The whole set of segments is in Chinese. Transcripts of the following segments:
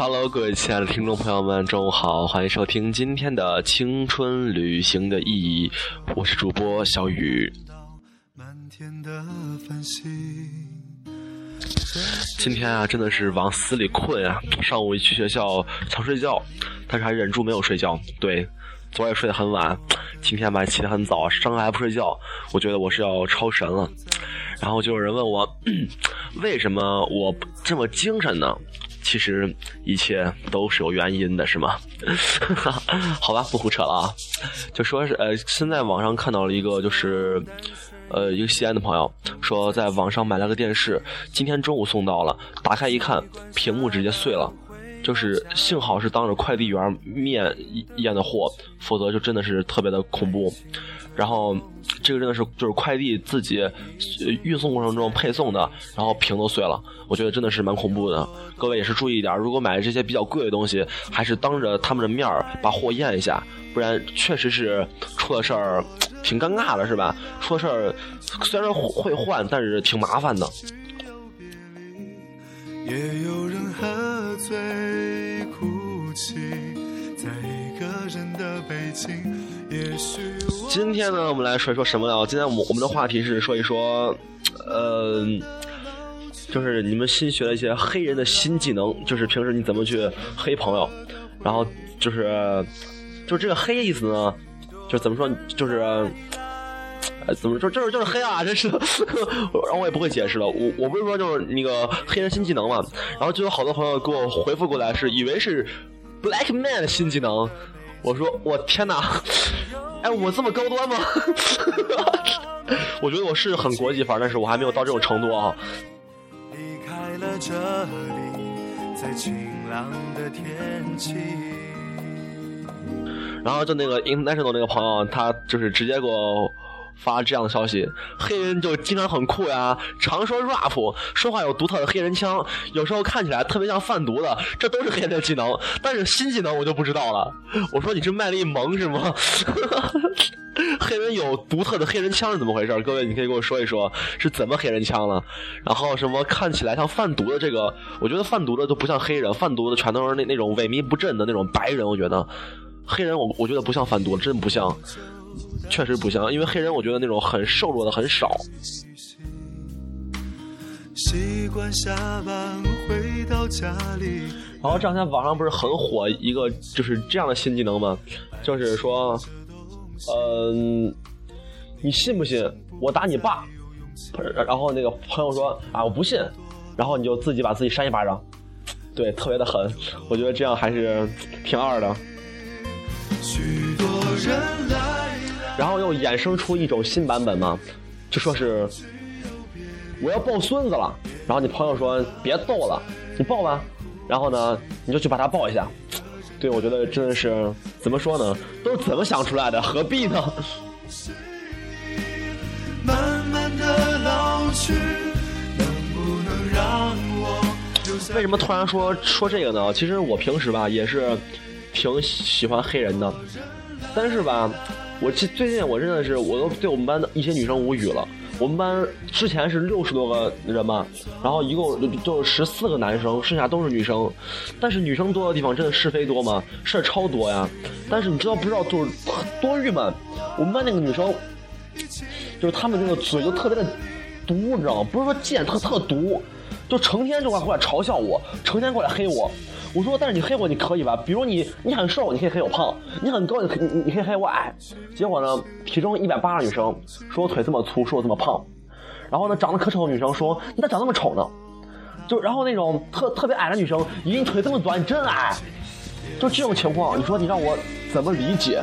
Hello，各位亲爱的听众朋友们，中午好，欢迎收听今天的青春旅行的意义，我是主播小雨。今天啊，真的是往死里困啊！上午一去学校想睡觉，但是还忍住没有睡觉。对，昨晚睡得很晚，今天吧起得很早，上课还不睡觉，我觉得我是要超神了。然后就有人问我，为什么我这么精神呢？其实一切都是有原因的，是吗？好吧，不胡扯了啊。就说是呃，现在网上看到了一个，就是呃，一个西安的朋友说，在网上买了个电视，今天中午送到了，打开一看，屏幕直接碎了，就是幸好是当着快递员面验的货，否则就真的是特别的恐怖。然后，这个真的是就是快递自己运送过程中配送的，然后屏都碎了，我觉得真的是蛮恐怖的。各位也是注意一点，如果买这些比较贵的东西，还是当着他们的面儿把货验一下，不然确实是出了事儿，挺尴尬的，是吧？出了事儿虽然会换，但是挺麻烦的。也有人喝醉哭泣，在一个人的北京。今天呢，我们来说一说什么呢？今天我们我们的话题是说一说，呃，就是你们新学的一些黑人的新技能，就是平时你怎么去黑朋友，然后就是，就是这个黑意思呢，就怎么说，就是，怎么说，就是就是黑啊，真是，然后我也不会解释了，我我不是说就是那个黑人新技能嘛，然后就有好多朋友给我回复过来，是以为是 Black Man 的新技能。我说我天哪，哎，我这么高端吗？我觉得我是很国际范，但是我还没有到这种程度啊。然后就那个 international 那个朋友，他就是直接给我。发这样的消息，黑人就经常很酷呀，常说 rap，说话有独特的黑人腔，有时候看起来特别像贩毒的，这都是黑人的技能。但是新技能我就不知道了。我说你是卖力萌是吗？黑人有独特的黑人腔是怎么回事？各位你可以给我说一说是怎么黑人腔了。然后什么看起来像贩毒的这个，我觉得贩毒的都不像黑人，贩毒的全都是那那种萎靡不振的那种白人。我觉得黑人我我觉得不像贩毒，真不像。确实不像，因为黑人我觉得那种很瘦弱的很少。然后这两天网上不是很火一个就是这样的新技能吗？就是说，嗯，你信不信我打你爸？然后那个朋友说啊我不信，然后你就自己把自己扇一巴掌，对，特别的狠。我觉得这样还是挺二的。许多人来。然后又衍生出一种新版本嘛，就说是我要抱孙子了，然后你朋友说别逗了，你抱吧，然后呢你就去把他抱一下，对我觉得真的是怎么说呢，都是怎么想出来的，何必呢？为什么突然说说这个呢？其实我平时吧也是挺喜欢黑人的，但是吧。我最最近我真的是我都对我们班的一些女生无语了。我们班之前是六十多个人嘛，然后一共就十四个男生，剩下都是女生。但是女生多的地方真的是非多吗？事儿超多呀。但是你知道不知道就是多郁闷？我们班那个女生，就是她们那个嘴就特别的毒，你知道吗？不是说贱，特特毒，就成天就过来嘲笑我，成天过来黑我。我说，但是你黑我你可以吧？比如你你很瘦，你可以黑我胖；你很高，你你你可以黑我矮。结果呢，体重一百八的女生说我腿这么粗，说我这么胖。然后呢，长得可丑的女生说你咋长那么丑呢？就然后那种特特别矮的女生，咦，你腿这么短，你真矮。就这种情况，你说你让我怎么理解？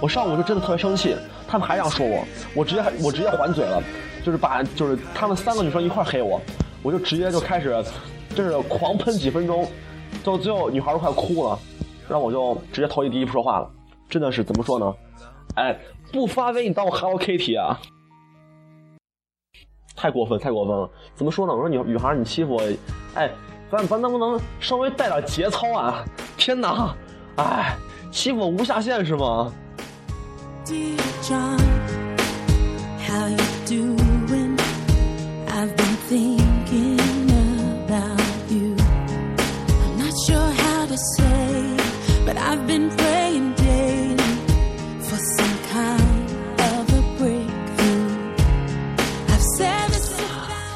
我上午就真的特别生气，他们还这样说我，我直接我直接还嘴了，就是把就是他们三个女生一块黑我，我就直接就开始就是狂喷几分钟。到最后，女孩都快哭了，然后我就直接头一低不说话了。真的是怎么说呢？哎，不发威你当我 Hello Kitty 啊？太过分，太过分了！怎么说呢？我说女女孩你欺负我，哎，咱咱能不能稍微带点节操啊？天哪，哎，欺负我无下限是吗？I've been thinking about you. sure how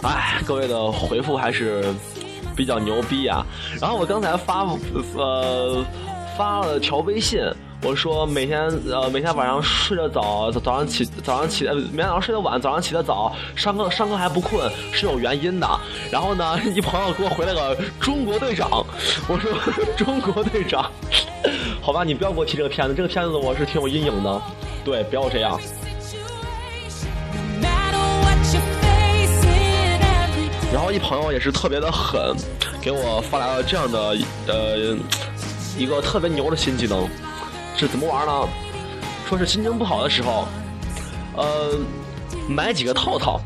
哎，各位的回复还是比较牛逼啊！然后我刚才发呃发了条微信，我说每天呃每天晚上睡得早，早上起早上起，每天早上睡得晚，早上起得早，上课上课还不困是有原因的。然后呢，一朋友给我回了个中国队长，我说 中国队长。好吧，你不要给我提这个片子，这个片子我是挺有阴影的，对，不要这样。然后一朋友也是特别的狠，给我发来了这样的呃一个特别牛的新技能。是怎么玩呢？说是心情不好的时候，呃，买几个套套，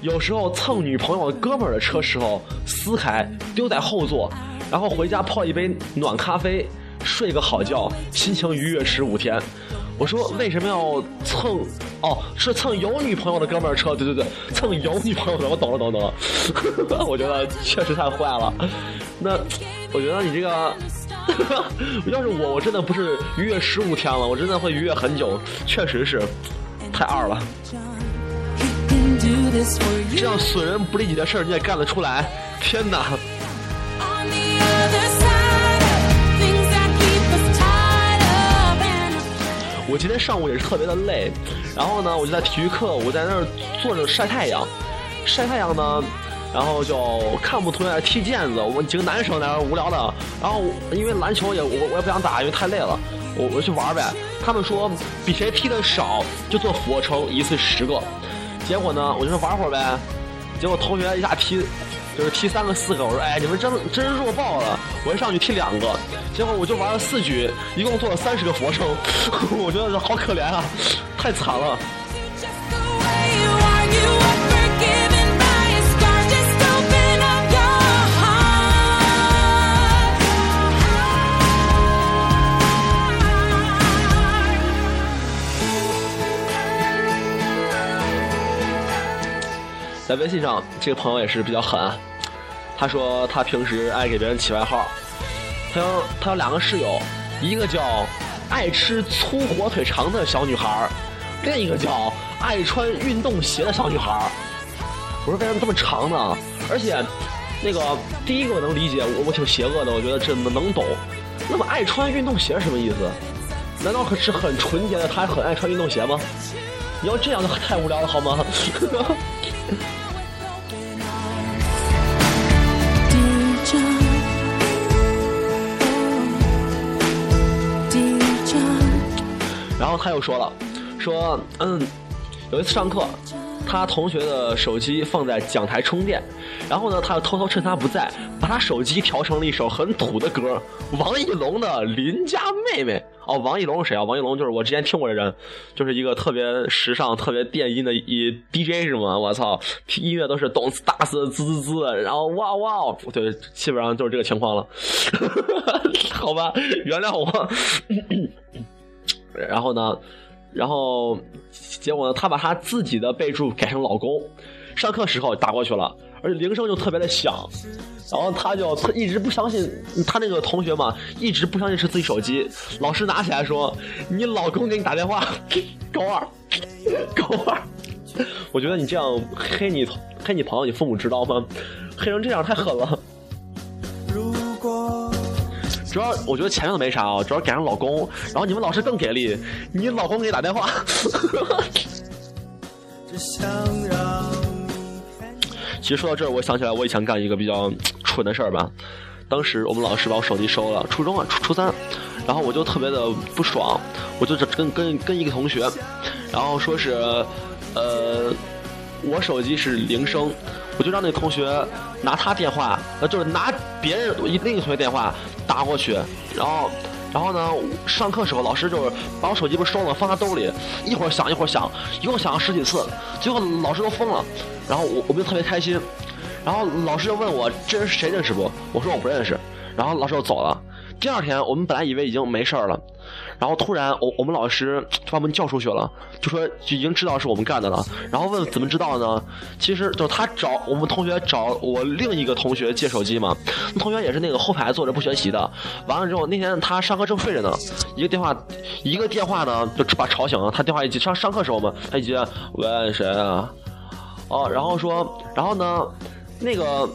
有时候蹭女朋友哥们儿的车时候撕开丢在后座，然后回家泡一杯暖咖啡，睡个好觉，心情愉悦十五天。我说为什么要蹭？哦，是蹭有女朋友的哥们儿车？对对对，蹭有女朋友的，我懂了懂了懂了。我觉得确实太坏了。那我觉得你这个。要是我，我真的不是愉悦十五天了，我真的会愉悦很久。确实是，太二了。这样损人不利己的事儿你也干得出来？天哪！我今天上午也是特别的累，然后呢，我就在体育课，我在那儿坐着晒太阳，晒太阳呢。然后就看不同学在踢毽子，我们几个男生在那无聊的。然后因为篮球也我我也不想打，因为太累了，我我去玩呗。他们说比谁踢的少就做俯卧撑，一次十个。结果呢，我就说玩会儿呗。结果同学一下踢，就是踢三个四个。我说哎，你们真真弱爆了！我一上去踢两个，结果我就玩了四局，一共做了三十个俯卧撑。我觉得好可怜啊，太惨了。在微信上，这个朋友也是比较狠。他说他平时爱给别人起外号。他有他有两个室友，一个叫爱吃粗火腿肠的小女孩，另一个叫爱穿运动鞋的小女孩。我说为什么这么长呢？而且那个第一个我能理解，我我挺邪恶的，我觉得这能懂。那么爱穿运动鞋是什么意思？难道是很纯洁的？他还很爱穿运动鞋吗？你要这样就太无聊了，好吗？他又说了，说嗯，有一次上课，他同学的手机放在讲台充电，然后呢，他又偷偷趁他不在，把他手机调成了一首很土的歌，王奕龙的《邻家妹妹》。哦，王奕龙是谁啊？王奕龙就是我之前听过的人，就是一个特别时尚、特别电音的一 DJ 是吗？我操，音乐都是咚次大次滋滋滋，然后哇哇，对，基本上就是这个情况了。好吧，原谅我。然后呢，然后结果呢，他把他自己的备注改成老公，上课时候打过去了，而且铃声就特别的响，然后他就他一直不相信他那个同学嘛，一直不相信是自己手机，老师拿起来说：“你老公给你打电话，高二，高二。”我觉得你这样黑你黑你朋友，你父母知道吗？黑成这样太狠了。主要我觉得前面都没啥啊，主要赶上老公，然后你们老师更给力，你老公给你打电话。其实说到这儿，我想起来我以前干一个比较蠢的事儿吧。当时我们老师把我手机收了，初中啊，初初三，然后我就特别的不爽，我就跟跟跟一个同学，然后说是，呃，我手机是铃声。我就让那个同学拿他电话，呃，就是拿别人另一个同学电话打过去，然后，然后呢，上课时候老师就是把我手机不是收了，放他兜里，一会儿响一会儿响，一共响了十几次，最后老师都疯了，然后我我们就特别开心，然后老师就问我这人是谁认识不？我说我不认识，然后老师就走了。第二天我们本来以为已经没事了。然后突然，我我们老师就把我们叫出去了，就说就已经知道是我们干的了。然后问怎么知道呢？其实就他找我们同学找我另一个同学借手机嘛。同学也是那个后排坐着不学习的。完了之后，那天他上课正睡着呢，一个电话一个电话呢就把吵醒了。他电话一接，上上课时候嘛，他一接，喂谁啊？哦，然后说，然后呢，那个，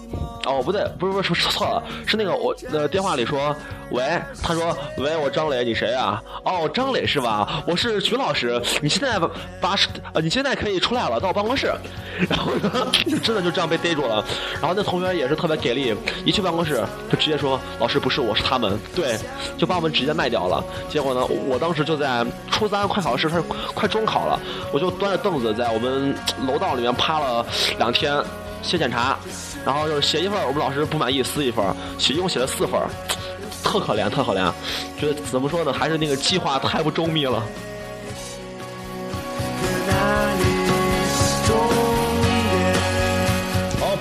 哦不对，不是不是说错了，是那个我呃电话里说，喂，他说喂，我张磊，你谁啊？哦，张磊是吧？我是徐老师，你现在把呃你现在可以出来了，到我办公室。然后呢，真的就这样被逮住了。然后那同学也是特别给力，一去办公室就直接说，老师不是我是他们，对，就把我们直接卖掉了。结果呢，我当时就在初三快考试，快快中考了，我就端着凳子在我们楼道里面趴了两天。写检查，然后就是写一份，我们老师不满意撕一份，写一共写了四份，特可怜，特可怜。觉得怎么说呢？还是那个计划太不周密了。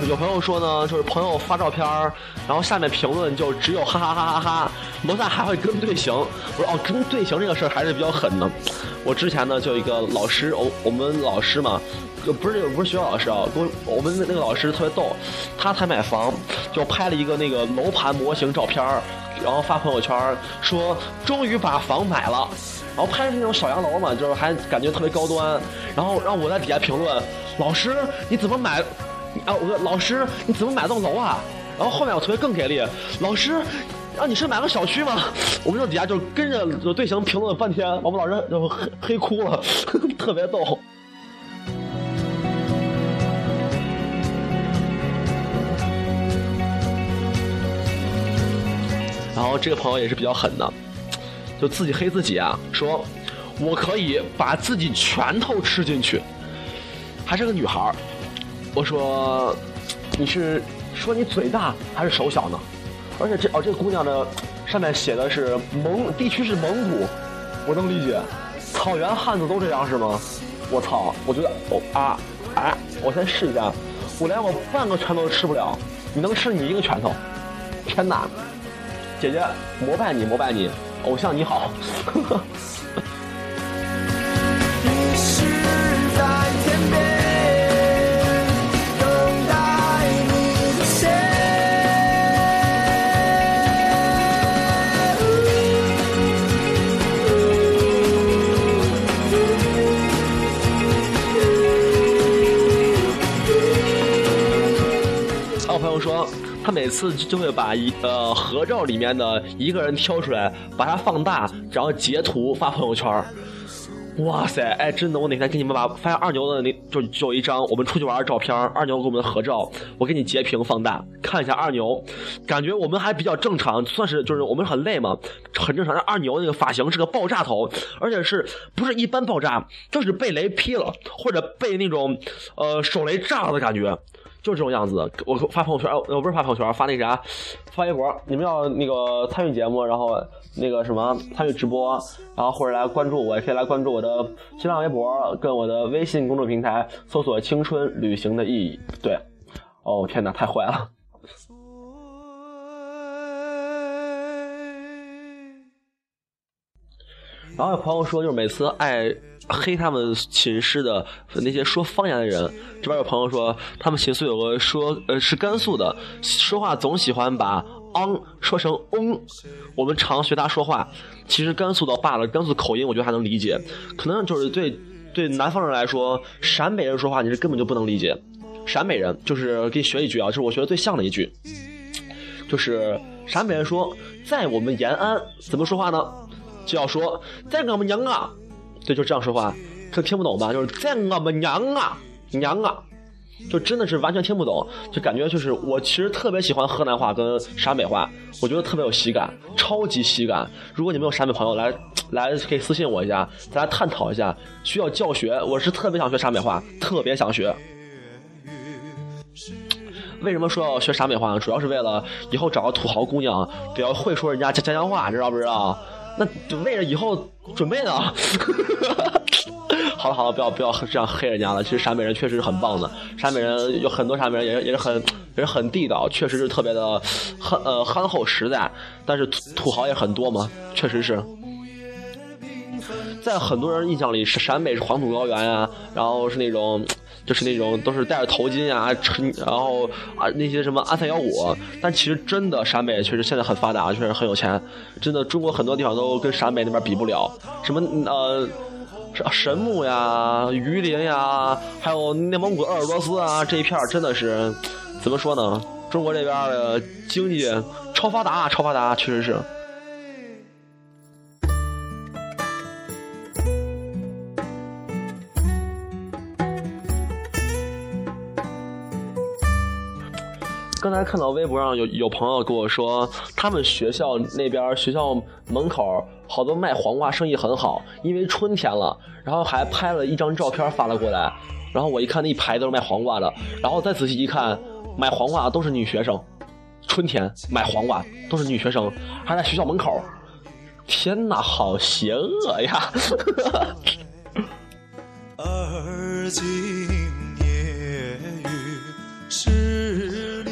有朋友说呢，就是朋友发照片然后下面评论就只有哈哈哈哈哈，楼下还会跟队形。我说哦，跟队形这个事儿还是比较狠的。我之前呢就一个老师，我我们老师嘛。不是不是学校老师啊，我我们那个老师特别逗，他才买房，就拍了一个那个楼盘模型照片然后发朋友圈说终于把房买了，然后拍的是那种小洋楼嘛，就是还感觉特别高端，然后让我在底下评论，老师你怎么买？啊，我说老师你怎么买栋楼啊？然后后面我同学更给力，老师啊你是买个小区吗？我们这底下就跟着队形评论了半天，我们老师就黑黑哭了，特别逗。然后这个朋友也是比较狠的，就自己黑自己啊，说我可以把自己拳头吃进去，还是个女孩儿。我说你是说你嘴大还是手小呢？而且这哦这个姑娘的上面写的是蒙地区是蒙古，我能理解，草原汉子都这样是吗？我操，我觉得哦啊啊，我先试一下，我连我半个拳头都吃不了，你能吃你一个拳头？天哪！姐姐，膜拜你，膜拜你，偶像你好。他每次就会把一呃合照里面的一个人挑出来，把它放大，然后截图发朋友圈哇塞，哎，真的，我哪天给你们把发现二牛的那就就一张我们出去玩的照片，二牛跟我们的合照，我给你截屏放大，看一下二牛，感觉我们还比较正常，算是就是我们很累嘛，很正常。二牛那个发型是个爆炸头，而且是不是一般爆炸，就是被雷劈了，或者被那种呃手雷炸了的感觉。就这种样子，我发朋友圈，我不是发朋友圈，发那个啥，发微博。你们要那个参与节目，然后那个什么参与直播，然后或者来关注我，也可以来关注我的新浪微博跟我的微信公众平台，搜索“青春旅行的意义”。对，哦天哪，太坏了。然后有朋友说，就是每次爱。黑他们寝室的那些说方言的人，这边有朋友说，他们寝室有个说呃是甘肃的，说话总喜欢把昂说成嗡。我们常学他说话，其实甘肃倒罢了，甘肃口音我觉得还能理解，可能就是对对南方人来说，陕北人说话你是根本就不能理解。陕北人就是给你学一句啊，就是我学的最像的一句，就是陕北人说，在我们延安怎么说话呢？就要说在我们娘啊。对，就这样说话，可听不懂吧？就是在我们娘啊娘啊，就真的是完全听不懂，就感觉就是我其实特别喜欢河南话跟陕北话，我觉得特别有喜感，超级喜感。如果你们有陕北朋友来来，可以私信我一下，咱俩探讨一下，需要教学，我是特别想学陕北话，特别想学。为什么说要学陕北话呢？主要是为了以后找个土豪姑娘，得要会说人家家家乡话，知道不知道？那就为了以后准备呢。好了好了，不要不要这样黑人家了。其实陕北人确实是很棒的，陕北人有很多陕北人也是也是很也是很地道，确实是特别的憨呃憨厚实在。但是土土豪也很多嘛，确实是。在很多人印象里，是陕北是黄土高原呀，然后是那种。就是那种都是戴着头巾啊，然后啊那些什么安三幺五，但其实真的陕北确实现在很发达，确实很有钱，真的中国很多地方都跟陕北那边比不了，什么呃神木呀、榆林呀，还有内蒙古鄂尔多斯啊这一片真的是怎么说呢？中国这边的经济超发达，超发达，确实是。刚才看到微博上有有朋友跟我说，他们学校那边学校门口好多卖黄瓜生意很好，因为春天了，然后还拍了一张照片发了过来，然后我一看那一排都是卖黄瓜的，然后再仔细一看，买黄瓜都是女学生，春天买黄瓜都是女学生，还在学校门口，天哪，好邪恶呀！而今夜雨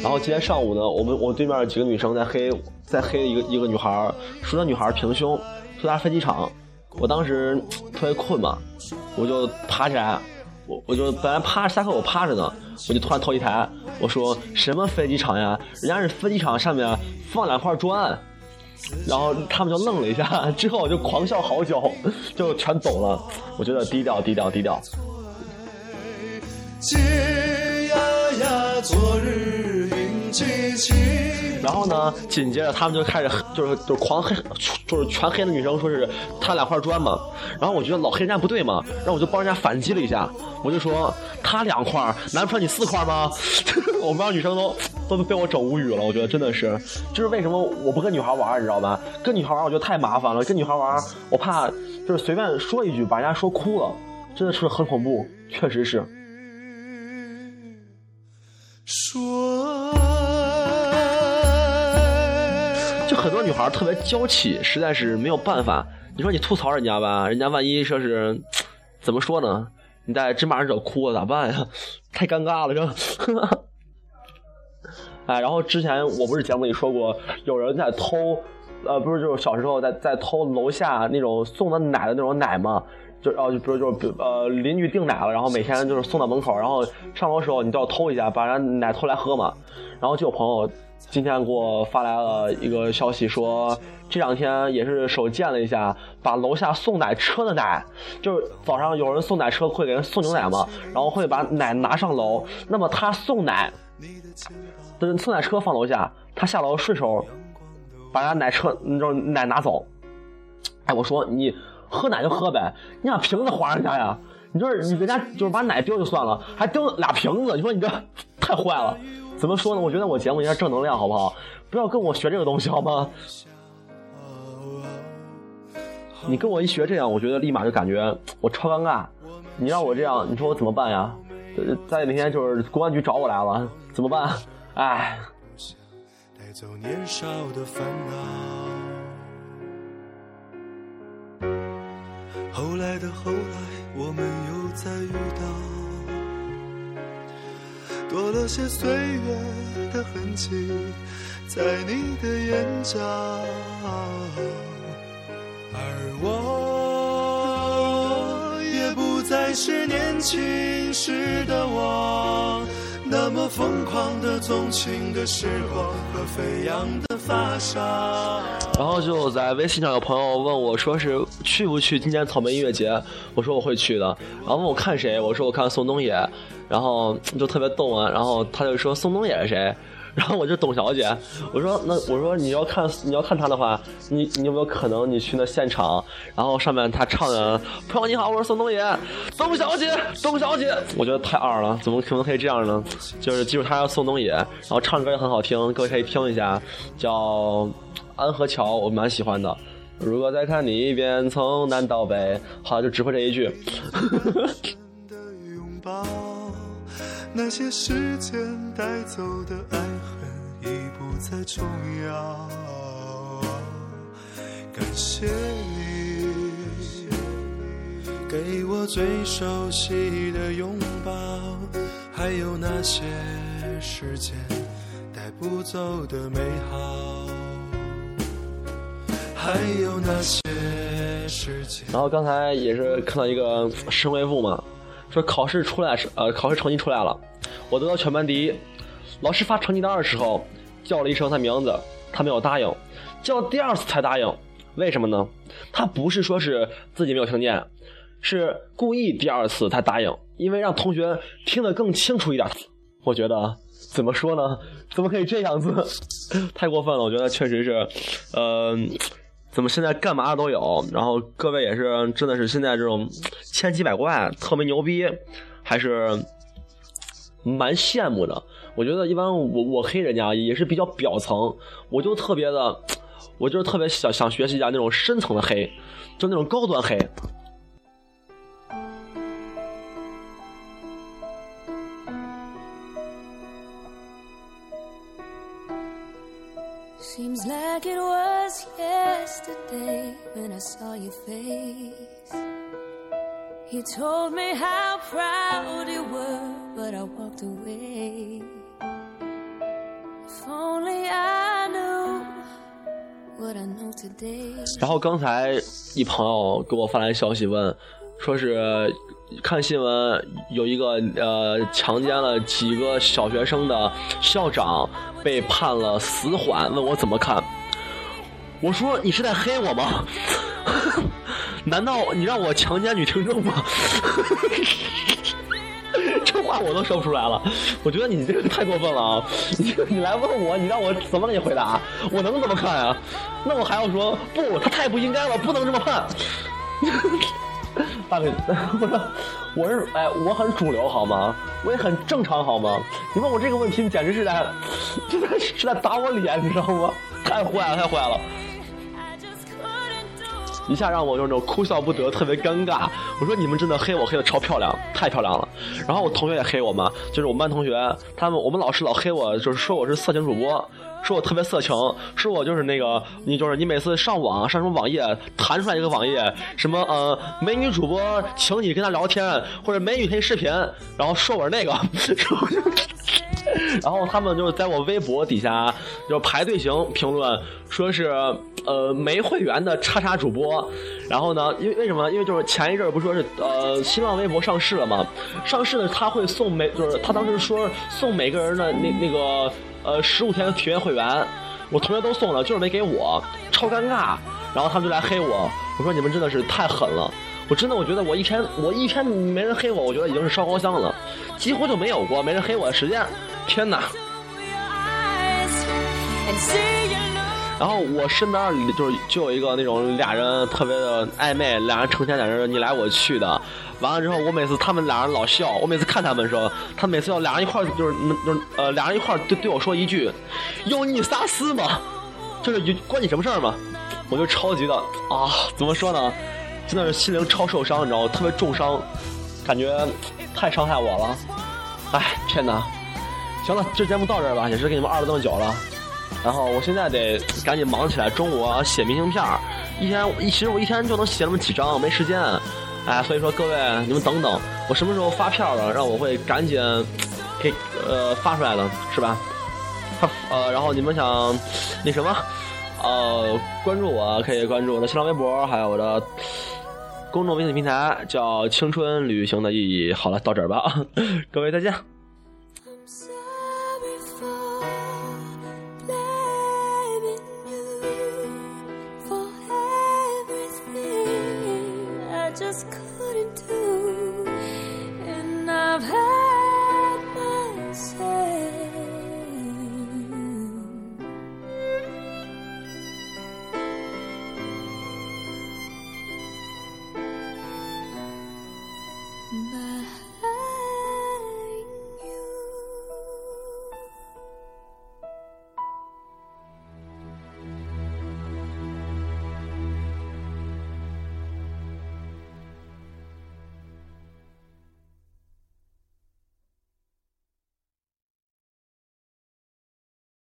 然后今天上午呢，我们我对面几个女生在黑，在黑一个一个女孩，说那女孩平胸，说她飞机场。我当时特别困嘛，我就爬起来，我我就本来趴下课我趴着呢，我就突然头一抬，我说什么飞机场呀？人家是飞机场上面放两块砖，然后他们就愣了一下，之后我就狂笑好久，就全走了。我觉得低调低调低调。昨日然后呢，紧接着他们就开始就是就是狂黑，就是全黑的女生说是他两块砖嘛。然后我觉得老黑人家不对嘛，然后我就帮人家反击了一下，我就说他两块，难不成你四块吗？我们班女生都都被我整无语了。我觉得真的是，就是为什么我不跟女孩玩，你知道吧？跟女孩玩我觉得太麻烦了，跟女孩玩我怕就是随便说一句把人家说哭了，真的是很恐怖，确实是。说，很多女孩特别娇气，实在是没有办法。你说你吐槽人家吧，人家万一说是怎么说呢？你再真把人惹哭了咋办呀？太尴尬了，是吧？哎，然后之前我不是节目里说过，有人在偷，呃，不是就是小时候在在偷楼下那种送的奶的那种奶吗？就哦，就比如就是呃，邻居订奶了，然后每天就是送到门口，然后上楼的时候你都要偷一下，把人奶偷来喝嘛。然后就有朋友今天给我发来了一个消息，说这两天也是手贱了一下，把楼下送奶车的奶，就是早上有人送奶车会给人送牛奶嘛，然后会把奶拿上楼，那么他送奶，的送奶车放楼下，他下楼顺手把人家奶车那种奶拿走。哎，我说你。喝奶就喝呗，你把瓶子还人家呀？你就是你人家就是把奶丢就算了，还丢俩瓶子，你说你这太坏了。怎么说呢？我觉得我节目应该正能量，好不好？不要跟我学这个东西，好吗？你跟我一学这样，我觉得立马就感觉我超尴尬。你让我这样，你说我怎么办呀？再那天就是公安局找我来了，怎么办？哎。后来的后来，我们又再遇到，多了些岁月的痕迹，在你的眼角，而我也不再是年轻时的我。那么疯狂的纵情的时光和飞扬的发梢。然后就在微信上有朋友问我说是去不去今年草莓音乐节？我说我会去的。然后问我看谁？我说我看宋冬野。然后就特别逗啊。然后他就说宋冬野是谁？然后我就董小姐，我说那我说你要看你要看他的话，你你有没有可能你去那现场？然后上面他唱的朋友你好，我是宋冬野，董小姐，董小姐，我觉得太二了，怎么可能可以这样呢？就是记住他叫宋冬野，然后唱歌也很好听，各位可以听一下，叫《安河桥》，我蛮喜欢的。如果再看你一遍，从南到北，好，就只会这一句。真的拥抱那些时间带走的爱恨已不再重要。感谢你给我最熟悉的拥抱，还有那些时间带不走的美好，还有那些时间。然后刚才也是看到一个神回复嘛。说考试出来是呃，考试成绩出来了，我得到全班第一。老师发成绩单的时候叫了一声他名字，他没有答应，叫第二次才答应。为什么呢？他不是说是自己没有听见，是故意第二次才答应，因为让同学听得更清楚一点。我觉得怎么说呢？怎么可以这样子？太过分了！我觉得确实是，呃，怎么现在干嘛都有？然后各位也是，真的是现在这种千奇百怪，特别牛逼，还是蛮羡慕的。我觉得一般我我黑人家也是比较表层，我就特别的，我就是特别想想学习一下那种深层的黑，就那种高端黑。Like it was yesterday when I saw your face. You told me how proud you were, but I walked away. If only I knew what I know today. 然后刚才一朋友给我发来消息问，说是看新闻有一个呃强奸了几个小学生的校长。被判了死缓，问我怎么看？我说你是在黑我吗？难道你让我强奸女听众吗？这话我都说不出来了。我觉得你这个太过分了啊！你 你来问我，你让我怎么给你回答？我能怎么看啊？那我还要说不，他太不应该了，不能这么判。大伟，我说我是哎，我很主流好吗？我也很正常好吗？你问我这个问题，你简直是在，真的是在打我脸，你知道吗？太坏了，太坏了！一下让我有种哭笑不得，特别尴尬。我说你们真的黑我黑的超漂亮，太漂亮了。然后我同学也黑我嘛，就是我们班同学，他们我们老师老黑我，就是说我是色情主播。说我特别色情，说我就是那个，你就是你每次上网上什么网页弹出来一个网页，什么呃美女主播请你跟他聊天，或者美女可以视频，然后说我是那个，然后他们就是在我微博底下就排队型评论，说是呃没会员的叉叉主播，然后呢，因为为什么？因为就是前一阵不说是呃新浪微博上市了吗？上市的他会送每就是他当时说送每个人的那那个。呃，十五天的体验会员，我同学都送了，就是没给我，超尴尬。然后他们就来黑我，我说你们真的是太狠了，我真的我觉得我一天我一天没人黑我，我觉得已经是烧高香了，几乎就没有过没人黑我的时间。天哪！然后我身边就是就有一个那种俩人特别的暧昧，俩人成天在这你来我去的。完了之后，我每次他们俩人老笑，我每次看他们的时候，他每次要俩人一块就是就是呃俩人一块对对我说一句，有你仨事吗？就是关你什么事儿吗？我就超级的啊，怎么说呢？真的是心灵超受伤，你知道吗？特别重伤，感觉太伤害我了。哎，天哪！行了，这节目到这儿吧，也是给你们二了这么久了。然后我现在得赶紧忙起来，中午写明信片儿，一天一其实我一天就能写那么几张，没时间。哎，所以说各位，你们等等，我什么时候发票了，让我会赶紧给呃发出来的，是吧？他呃，然后你们想那什么，呃，关注我可以关注我的新浪微博，还有我的公众微信平台，叫“青春旅行的意义”。好了，到这儿吧，各位再见。